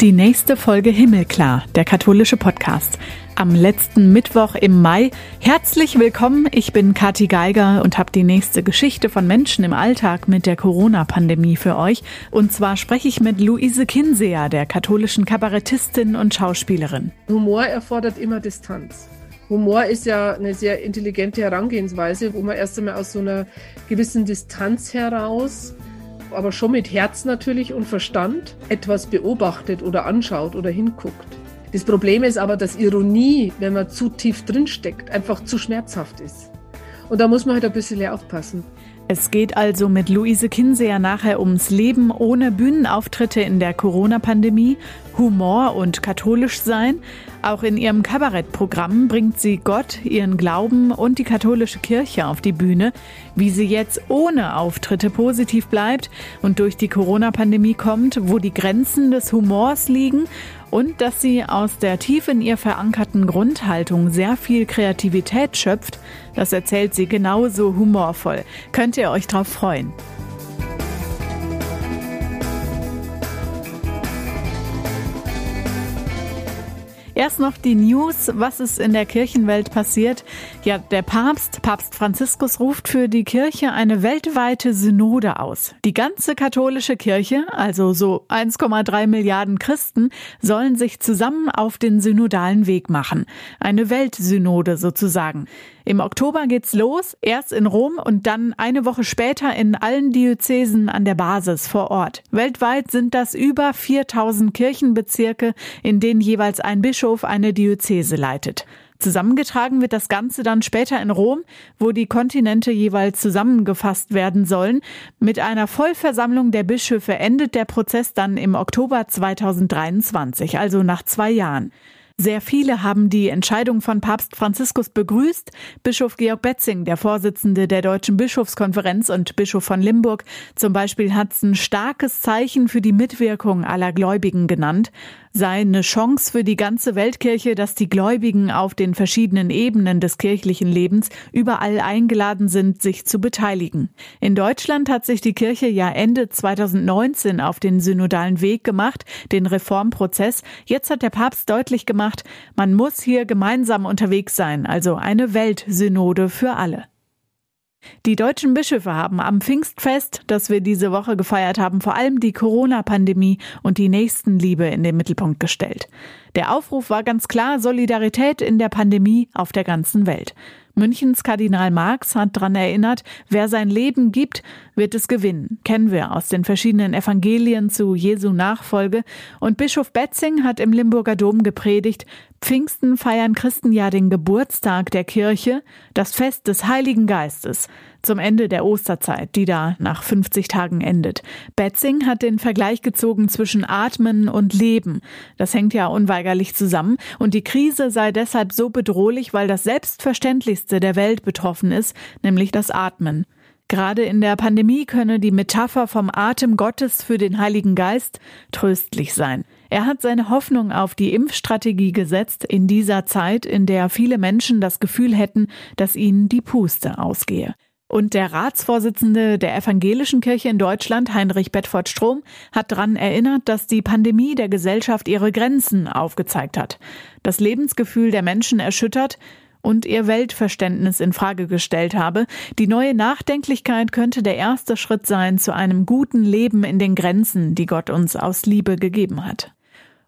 Die nächste Folge Himmelklar, der katholische Podcast. Am letzten Mittwoch im Mai. Herzlich willkommen, ich bin Kathi Geiger und habe die nächste Geschichte von Menschen im Alltag mit der Corona-Pandemie für euch. Und zwar spreche ich mit Luise Kinseer, der katholischen Kabarettistin und Schauspielerin. Humor erfordert immer Distanz. Humor ist ja eine sehr intelligente Herangehensweise, wo man erst einmal aus so einer gewissen Distanz heraus aber schon mit Herz natürlich und Verstand etwas beobachtet oder anschaut oder hinguckt. Das Problem ist aber, dass Ironie, wenn man zu tief drinsteckt, einfach zu schmerzhaft ist. Und da muss man halt ein bisschen aufpassen. Es geht also mit Luise Kinseer nachher ums Leben ohne Bühnenauftritte in der Corona-Pandemie, Humor und katholisch sein. Auch in ihrem Kabarettprogramm bringt sie Gott, ihren Glauben und die katholische Kirche auf die Bühne. Wie sie jetzt ohne Auftritte positiv bleibt und durch die Corona-Pandemie kommt, wo die Grenzen des Humors liegen und dass sie aus der tief in ihr verankerten Grundhaltung sehr viel Kreativität schöpft, das erzählt sie genauso humorvoll. Könnt ihr euch drauf freuen. Erst noch die News, was ist in der Kirchenwelt passiert. Ja, der Papst, Papst Franziskus, ruft für die Kirche eine weltweite Synode aus. Die ganze katholische Kirche, also so 1,3 Milliarden Christen, sollen sich zusammen auf den synodalen Weg machen. Eine Weltsynode sozusagen. Im Oktober geht's los, erst in Rom und dann eine Woche später in allen Diözesen an der Basis vor Ort. Weltweit sind das über 4000 Kirchenbezirke, in denen jeweils ein Bischof eine Diözese leitet. Zusammengetragen wird das Ganze dann später in Rom, wo die Kontinente jeweils zusammengefasst werden sollen. Mit einer Vollversammlung der Bischöfe endet der Prozess dann im Oktober 2023, also nach zwei Jahren. Sehr viele haben die Entscheidung von Papst Franziskus begrüßt. Bischof Georg Betzing, der Vorsitzende der Deutschen Bischofskonferenz und Bischof von Limburg, zum Beispiel hat es ein starkes Zeichen für die Mitwirkung aller Gläubigen genannt sei eine Chance für die ganze Weltkirche, dass die Gläubigen auf den verschiedenen Ebenen des kirchlichen Lebens überall eingeladen sind, sich zu beteiligen. In Deutschland hat sich die Kirche ja Ende 2019 auf den synodalen Weg gemacht, den Reformprozess. Jetzt hat der Papst deutlich gemacht, man muss hier gemeinsam unterwegs sein, also eine Weltsynode für alle. Die deutschen Bischöfe haben am Pfingstfest, das wir diese Woche gefeiert haben, vor allem die Corona-Pandemie und die Nächstenliebe in den Mittelpunkt gestellt. Der Aufruf war ganz klar Solidarität in der Pandemie auf der ganzen Welt. Münchens Kardinal Marx hat daran erinnert, wer sein Leben gibt, wird es gewinnen. Kennen wir aus den verschiedenen Evangelien zu Jesu Nachfolge. Und Bischof Betzing hat im Limburger Dom gepredigt, Pfingsten feiern Christen ja den Geburtstag der Kirche, das Fest des Heiligen Geistes, zum Ende der Osterzeit, die da nach 50 Tagen endet. Betzing hat den Vergleich gezogen zwischen Atmen und Leben. Das hängt ja unweigerlich zusammen und die Krise sei deshalb so bedrohlich, weil das Selbstverständlichste der Welt betroffen ist, nämlich das Atmen. Gerade in der Pandemie könne die Metapher vom Atem Gottes für den Heiligen Geist tröstlich sein. Er hat seine Hoffnung auf die Impfstrategie gesetzt in dieser Zeit, in der viele Menschen das Gefühl hätten, dass ihnen die Puste ausgehe. Und der Ratsvorsitzende der Evangelischen Kirche in Deutschland, Heinrich Bedford Strom, hat daran erinnert, dass die Pandemie der Gesellschaft ihre Grenzen aufgezeigt hat, das Lebensgefühl der Menschen erschüttert, und ihr Weltverständnis in Frage gestellt habe. Die neue Nachdenklichkeit könnte der erste Schritt sein zu einem guten Leben in den Grenzen, die Gott uns aus Liebe gegeben hat.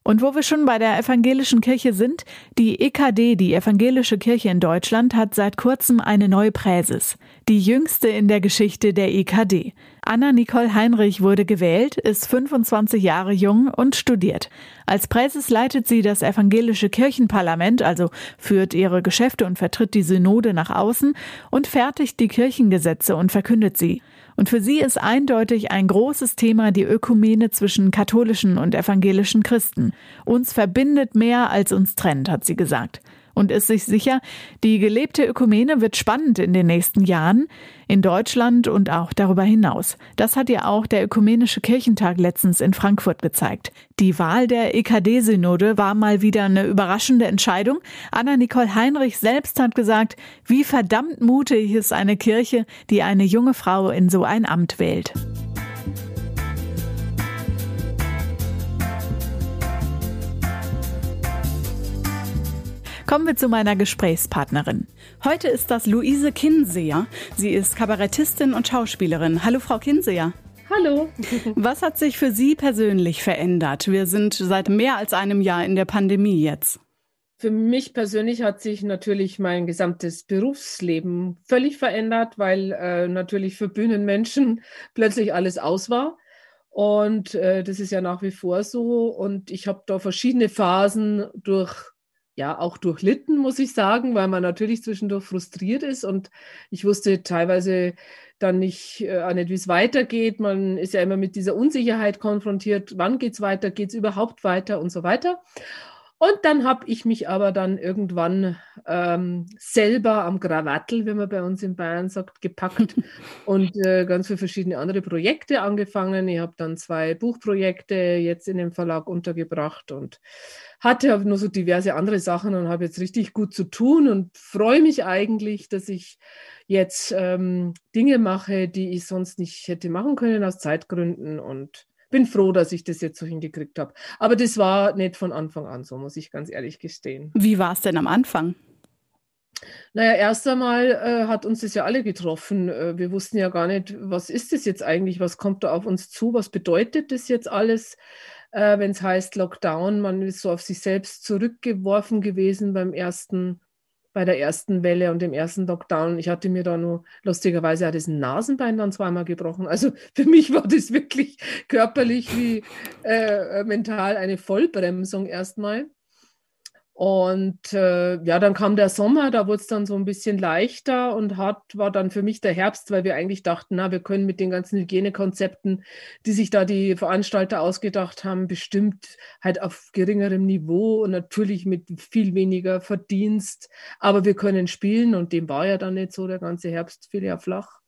Und wo wir schon bei der evangelischen Kirche sind, die EKD, die evangelische Kirche in Deutschland, hat seit kurzem eine neue Präses. Die jüngste in der Geschichte der EKD. Anna Nicole Heinrich wurde gewählt, ist 25 Jahre jung und studiert. Als Präses leitet sie das evangelische Kirchenparlament, also führt ihre Geschäfte und vertritt die Synode nach außen und fertigt die Kirchengesetze und verkündet sie. Und für sie ist eindeutig ein großes Thema die Ökumene zwischen katholischen und evangelischen Christen. Uns verbindet mehr als uns trennt, hat sie gesagt und ist sich sicher, die gelebte Ökumene wird spannend in den nächsten Jahren in Deutschland und auch darüber hinaus. Das hat ja auch der Ökumenische Kirchentag letztens in Frankfurt gezeigt. Die Wahl der EKD-Synode war mal wieder eine überraschende Entscheidung. Anna-Nicole Heinrich selbst hat gesagt, wie verdammt mutig ist eine Kirche, die eine junge Frau in so ein Amt wählt. Kommen wir zu meiner Gesprächspartnerin. Heute ist das Luise Kinseer. Sie ist Kabarettistin und Schauspielerin. Hallo, Frau Kinseer. Hallo. Was hat sich für Sie persönlich verändert? Wir sind seit mehr als einem Jahr in der Pandemie jetzt. Für mich persönlich hat sich natürlich mein gesamtes Berufsleben völlig verändert, weil äh, natürlich für Bühnenmenschen plötzlich alles aus war. Und äh, das ist ja nach wie vor so. Und ich habe da verschiedene Phasen durch, ja, auch durchlitten, muss ich sagen, weil man natürlich zwischendurch frustriert ist. Und ich wusste teilweise dann nicht, äh, nicht wie es weitergeht. Man ist ja immer mit dieser Unsicherheit konfrontiert. Wann geht es weiter? Geht es überhaupt weiter und so weiter? Und dann habe ich mich aber dann irgendwann ähm, selber am Krawattel, wie man bei uns in Bayern sagt, gepackt und äh, ganz viele verschiedene andere Projekte angefangen. Ich habe dann zwei Buchprojekte jetzt in dem Verlag untergebracht und hatte aber nur so diverse andere Sachen und habe jetzt richtig gut zu tun und freue mich eigentlich, dass ich jetzt ähm, Dinge mache, die ich sonst nicht hätte machen können aus Zeitgründen und bin froh, dass ich das jetzt so hingekriegt habe. Aber das war nicht von Anfang an so, muss ich ganz ehrlich gestehen. Wie war es denn am Anfang? Naja, erst einmal äh, hat uns das ja alle getroffen. Äh, wir wussten ja gar nicht, was ist das jetzt eigentlich, was kommt da auf uns zu, was bedeutet das jetzt alles, äh, wenn es heißt Lockdown. Man ist so auf sich selbst zurückgeworfen gewesen beim ersten bei der ersten Welle und dem ersten Lockdown. Ich hatte mir da nur lustigerweise auch das Nasenbein dann zweimal gebrochen. Also für mich war das wirklich körperlich wie äh, mental eine Vollbremsung erstmal. Und äh, ja, dann kam der Sommer, da wurde es dann so ein bisschen leichter und hat, war dann für mich der Herbst, weil wir eigentlich dachten, na, wir können mit den ganzen Hygienekonzepten, die sich da die Veranstalter ausgedacht haben, bestimmt halt auf geringerem Niveau und natürlich mit viel weniger Verdienst, aber wir können spielen und dem war ja dann nicht so, der ganze Herbst fiel ja flach.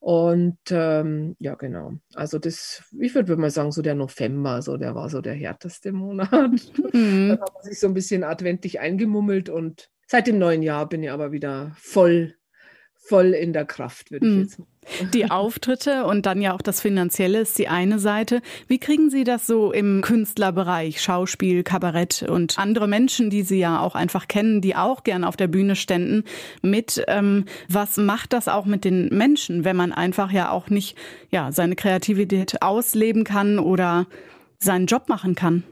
Und ähm, ja, genau. Also das, ich würde mal sagen, so der November, so der war so der härteste Monat. Mhm. Dann hat man sich so ein bisschen adventlich eingemummelt und seit dem neuen Jahr bin ich aber wieder voll voll in der Kraft, würde ich hm. jetzt mal die Auftritte und dann ja auch das Finanzielle ist die eine Seite. Wie kriegen Sie das so im Künstlerbereich, Schauspiel, Kabarett und andere Menschen, die Sie ja auch einfach kennen, die auch gern auf der Bühne ständen, mit? Ähm, was macht das auch mit den Menschen, wenn man einfach ja auch nicht ja seine Kreativität ausleben kann oder seinen Job machen kann?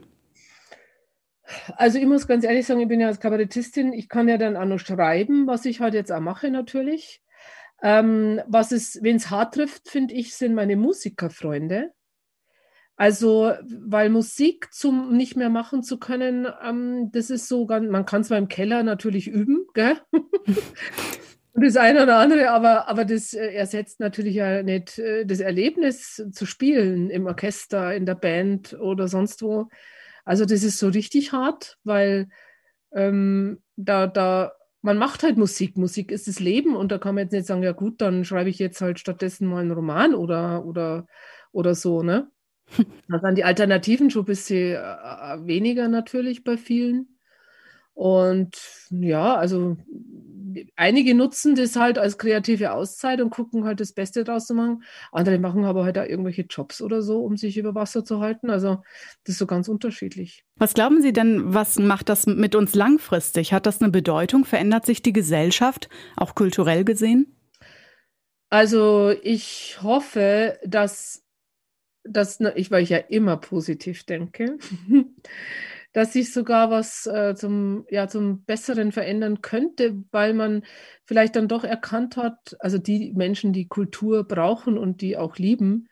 Also ich muss ganz ehrlich sagen, ich bin ja als Kabarettistin, ich kann ja dann auch noch schreiben, was ich halt jetzt auch mache natürlich. Ähm, was es, wenn es hart trifft, finde ich, sind meine Musikerfreunde. Also, weil Musik zum nicht mehr machen zu können, ähm, das ist so ganz, man kann zwar im Keller natürlich üben, gell? Und das eine oder andere, aber, aber das äh, ersetzt natürlich ja nicht äh, das Erlebnis zu spielen im Orchester, in der Band oder sonst wo. Also das ist so richtig hart, weil ähm, da, da, man macht halt Musik. Musik ist das Leben und da kann man jetzt nicht sagen, ja gut, dann schreibe ich jetzt halt stattdessen mal einen Roman oder, oder, oder so, ne? Da sind die Alternativen schon ein bisschen äh, äh, weniger natürlich bei vielen. Und ja, also einige nutzen das halt als kreative Auszeit und gucken halt das Beste draus zu machen. Andere machen aber halt auch irgendwelche Jobs oder so, um sich über Wasser zu halten. Also das ist so ganz unterschiedlich. Was glauben Sie denn, was macht das mit uns langfristig? Hat das eine Bedeutung? Verändert sich die Gesellschaft, auch kulturell gesehen? Also ich hoffe, dass, dass ich, weil ich ja immer positiv denke, dass sich sogar was äh, zum, ja, zum Besseren verändern könnte, weil man vielleicht dann doch erkannt hat, also die Menschen, die Kultur brauchen und die auch lieben,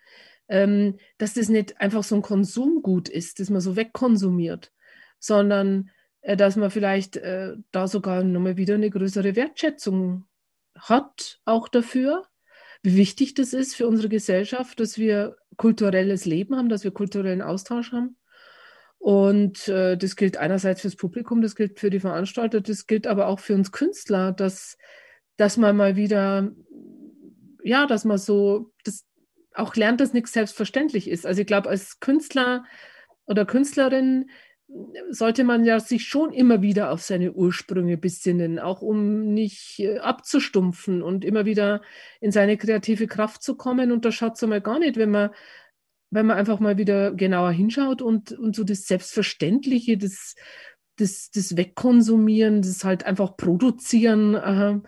ähm, dass das nicht einfach so ein Konsumgut ist, das man so wegkonsumiert, sondern äh, dass man vielleicht äh, da sogar nochmal wieder eine größere Wertschätzung hat, auch dafür, wie wichtig das ist für unsere Gesellschaft, dass wir kulturelles Leben haben, dass wir kulturellen Austausch haben und äh, das gilt einerseits fürs Publikum, das gilt für die Veranstalter, das gilt aber auch für uns Künstler, dass, dass man mal wieder, ja, dass man so das auch lernt, dass nichts selbstverständlich ist. Also ich glaube, als Künstler oder Künstlerin sollte man ja sich schon immer wieder auf seine Ursprünge besinnen, auch um nicht äh, abzustumpfen und immer wieder in seine kreative Kraft zu kommen. Und da schaut es einmal gar nicht, wenn man wenn man einfach mal wieder genauer hinschaut und, und so das Selbstverständliche, das, das, das Wegkonsumieren, das halt einfach Produzieren äh,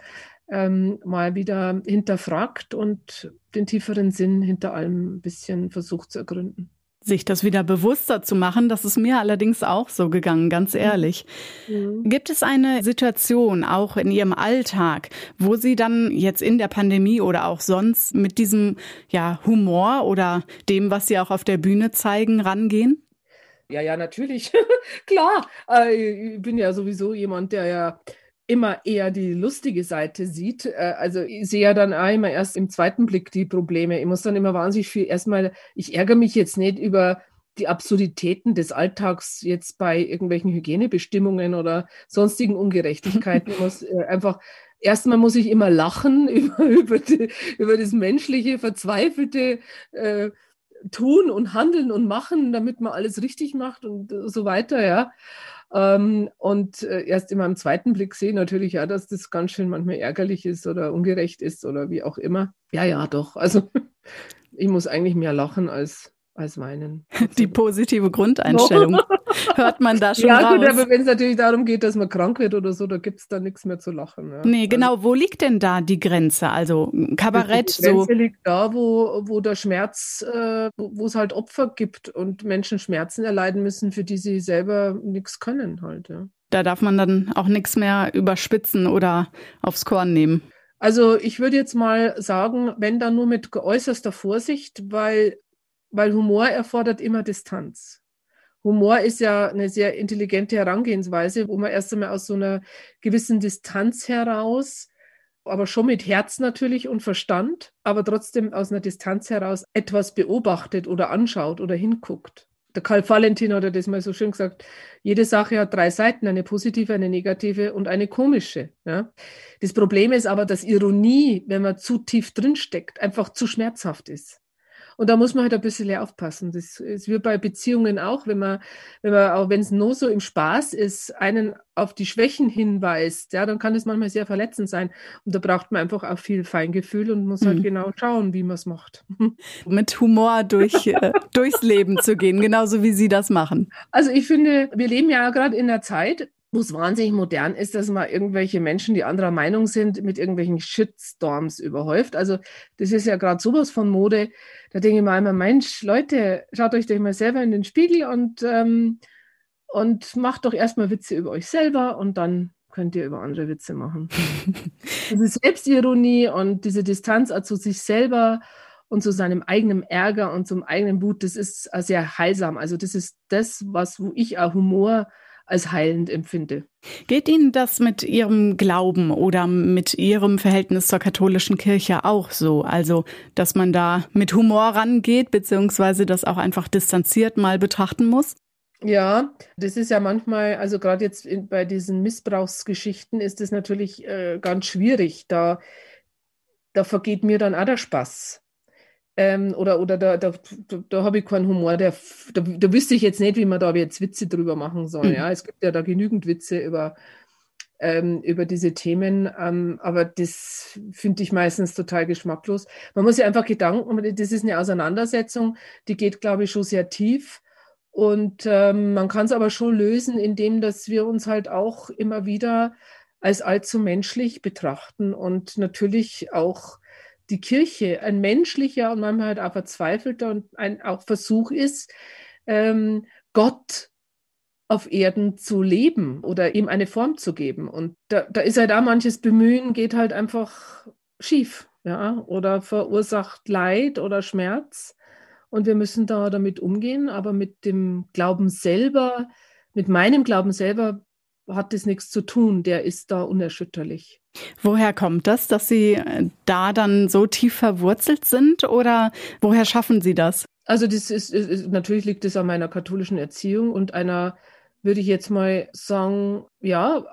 ähm, mal wieder hinterfragt und den tieferen Sinn hinter allem ein bisschen versucht zu ergründen sich das wieder bewusster zu machen. Das ist mir allerdings auch so gegangen, ganz ehrlich. Mhm. Gibt es eine Situation auch in Ihrem Alltag, wo Sie dann jetzt in der Pandemie oder auch sonst mit diesem ja, Humor oder dem, was Sie auch auf der Bühne zeigen, rangehen? Ja, ja, natürlich. Klar. Äh, ich bin ja sowieso jemand, der ja immer eher die lustige Seite sieht. Äh, also ich sehe ja dann auch immer erst im zweiten Blick die Probleme. Ich muss dann immer wahnsinnig viel erstmal, ich ärgere mich jetzt nicht über die Absurditäten des Alltags jetzt bei irgendwelchen Hygienebestimmungen oder sonstigen Ungerechtigkeiten. Ich muss äh, einfach, erstmal muss ich immer lachen über, über, die, über das menschliche, verzweifelte äh, Tun und Handeln und Machen, damit man alles richtig macht und so weiter, ja. Ähm, und äh, erst in meinem zweiten Blick sehe ich natürlich ja, dass das ganz schön manchmal ärgerlich ist oder ungerecht ist oder wie auch immer. Ja, ja, doch. Also ich muss eigentlich mehr lachen als als weinen. Die positive Grundeinstellung hört man da schon ja, raus. Ja, gut, aber wenn es natürlich darum geht, dass man krank wird oder so, da gibt es da nichts mehr zu lachen. Ja. Nee, genau. Wo liegt denn da die Grenze? Also Kabarett die Grenze so. liegt da, wo, wo der Schmerz, äh, wo es halt Opfer gibt und Menschen Schmerzen erleiden müssen, für die sie selber nichts können halt. Ja. Da darf man dann auch nichts mehr überspitzen oder aufs Korn nehmen. Also ich würde jetzt mal sagen, wenn dann nur mit äußerster Vorsicht, weil weil Humor erfordert immer Distanz. Humor ist ja eine sehr intelligente Herangehensweise, wo man erst einmal aus so einer gewissen Distanz heraus, aber schon mit Herz natürlich und Verstand, aber trotzdem aus einer Distanz heraus etwas beobachtet oder anschaut oder hinguckt. Der Karl Valentin hat das mal so schön gesagt, jede Sache hat drei Seiten, eine positive, eine negative und eine komische. Ja. Das Problem ist aber, dass Ironie, wenn man zu tief drinsteckt, einfach zu schmerzhaft ist. Und da muss man halt ein bisschen aufpassen. Das ist wie bei Beziehungen auch, wenn man, wenn man, auch wenn es nur so im Spaß ist, einen auf die Schwächen hinweist, ja, dann kann es manchmal sehr verletzend sein. Und da braucht man einfach auch viel Feingefühl und muss halt mhm. genau schauen, wie man es macht. Mit Humor durch, äh, durchs Leben zu gehen, genauso wie Sie das machen. Also ich finde, wir leben ja gerade in einer Zeit, wo es wahnsinnig modern ist, dass man irgendwelche Menschen, die anderer Meinung sind, mit irgendwelchen Shitstorms überhäuft. Also das ist ja gerade sowas von Mode. Da denke ich mir immer, Mensch, Leute, schaut euch doch mal selber in den Spiegel und, ähm, und macht doch erstmal Witze über euch selber und dann könnt ihr über andere Witze machen. diese Selbstironie und diese Distanz zu sich selber und zu seinem eigenen Ärger und zum eigenen Wut, das ist sehr heilsam. Also das ist das, was, wo ich auch Humor als heilend empfinde. Geht Ihnen das mit Ihrem Glauben oder mit Ihrem Verhältnis zur katholischen Kirche auch so? Also, dass man da mit Humor rangeht, beziehungsweise das auch einfach distanziert mal betrachten muss? Ja, das ist ja manchmal, also gerade jetzt in, bei diesen Missbrauchsgeschichten ist es natürlich äh, ganz schwierig. Da, da vergeht mir dann auch der Spaß. Ähm, oder oder da, da, da, habe ich keinen Humor. Der, da, da wüsste ich jetzt nicht, wie man da jetzt Witze drüber machen soll. Mhm. Ja, es gibt ja da genügend Witze über, ähm, über diese Themen, ähm, aber das finde ich meistens total geschmacklos. Man muss sich einfach Gedanken, das ist eine Auseinandersetzung, die geht, glaube ich, schon sehr tief. Und ähm, man kann es aber schon lösen, indem dass wir uns halt auch immer wieder als allzu menschlich betrachten und natürlich auch die Kirche ein menschlicher und manchmal halt auch verzweifelter und ein auch Versuch ist, ähm, Gott auf Erden zu leben oder ihm eine Form zu geben. Und da, da ist halt auch manches Bemühen, geht halt einfach schief, ja, oder verursacht Leid oder Schmerz. Und wir müssen da damit umgehen, aber mit dem Glauben selber, mit meinem Glauben selber hat das nichts zu tun, der ist da unerschütterlich. Woher kommt das, dass Sie äh, da dann so tief verwurzelt sind oder woher schaffen Sie das? Also das ist, ist natürlich liegt es an meiner katholischen Erziehung und einer, würde ich jetzt mal sagen, ja,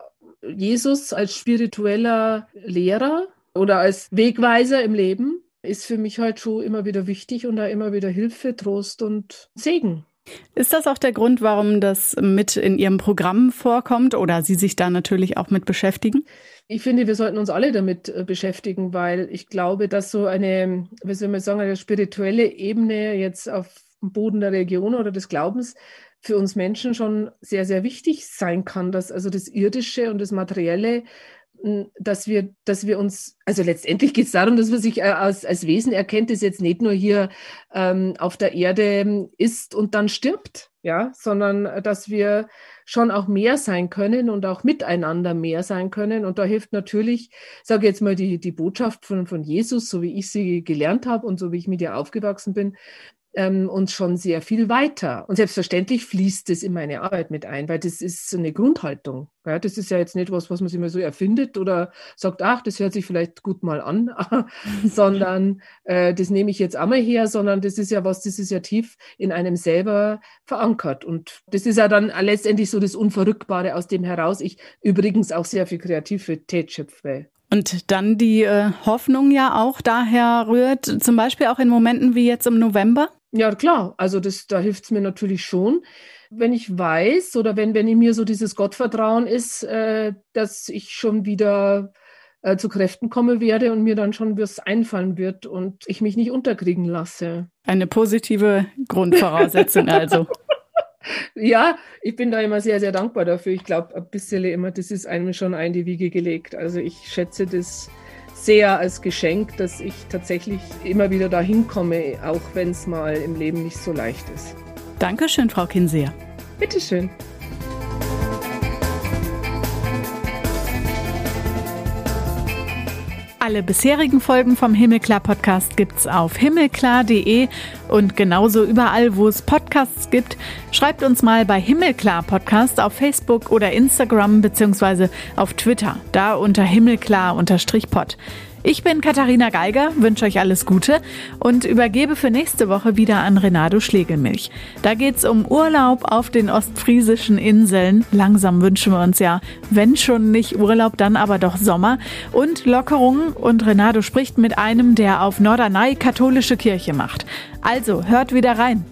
Jesus als spiritueller Lehrer oder als Wegweiser im Leben ist für mich halt schon immer wieder wichtig und da immer wieder Hilfe, Trost und Segen. Ist das auch der Grund, warum das mit in Ihrem Programm vorkommt oder Sie sich da natürlich auch mit beschäftigen? Ich finde, wir sollten uns alle damit äh, beschäftigen, weil ich glaube, dass so eine, wie soll man sagen, eine spirituelle Ebene jetzt auf dem Boden der Religion oder des Glaubens für uns Menschen schon sehr, sehr wichtig sein kann, dass also das Irdische und das Materielle dass wir, dass wir uns, also letztendlich geht es darum, dass man sich äh, als, als Wesen erkennt, das jetzt nicht nur hier ähm, auf der Erde ähm, ist und dann stirbt, ja, sondern äh, dass wir schon auch mehr sein können und auch miteinander mehr sein können. Und da hilft natürlich, sage jetzt mal, die, die Botschaft von, von Jesus, so wie ich sie gelernt habe und so wie ich mit ihr aufgewachsen bin, ähm, uns schon sehr viel weiter. Und selbstverständlich fließt es in meine Arbeit mit ein, weil das ist eine Grundhaltung. Ja, das ist ja jetzt nicht was, was man sich immer so erfindet oder sagt, ach, das hört sich vielleicht gut mal an, sondern äh, das nehme ich jetzt einmal her, sondern das ist ja was, das ist ja tief in einem selber verankert. Und das ist ja dann letztendlich so das Unverrückbare aus dem heraus. Ich übrigens auch sehr viel Kreativität schöpfe. Und dann die äh, Hoffnung ja auch daher rührt, zum Beispiel auch in Momenten wie jetzt im November? Ja, klar. Also das, da hilft es mir natürlich schon, wenn ich weiß oder wenn, wenn in mir so dieses Gottvertrauen ist, äh, dass ich schon wieder äh, zu Kräften komme werde und mir dann schon was einfallen wird und ich mich nicht unterkriegen lasse. Eine positive Grundvoraussetzung also. ja, ich bin da immer sehr, sehr dankbar dafür. Ich glaube, ein bisschen immer, das ist einem schon ein die Wiege gelegt. Also ich schätze das sehr als Geschenk, dass ich tatsächlich immer wieder dahin komme, auch wenn es mal im Leben nicht so leicht ist. Dankeschön, Frau Kinseer. Bitteschön. Alle bisherigen Folgen vom Himmelklar Podcast gibt's auf himmelklar.de und genauso überall, wo es Podcasts gibt. Schreibt uns mal bei Himmelklar Podcast auf Facebook oder Instagram beziehungsweise auf Twitter, da unter himmelklar-pod. Ich bin Katharina Geiger, wünsche euch alles Gute und übergebe für nächste Woche wieder an Renato Schlegelmilch. Da geht's um Urlaub auf den ostfriesischen Inseln. Langsam wünschen wir uns ja, wenn schon nicht Urlaub, dann aber doch Sommer und Lockerungen. Und Renato spricht mit einem, der auf Norderney katholische Kirche macht. Also hört wieder rein.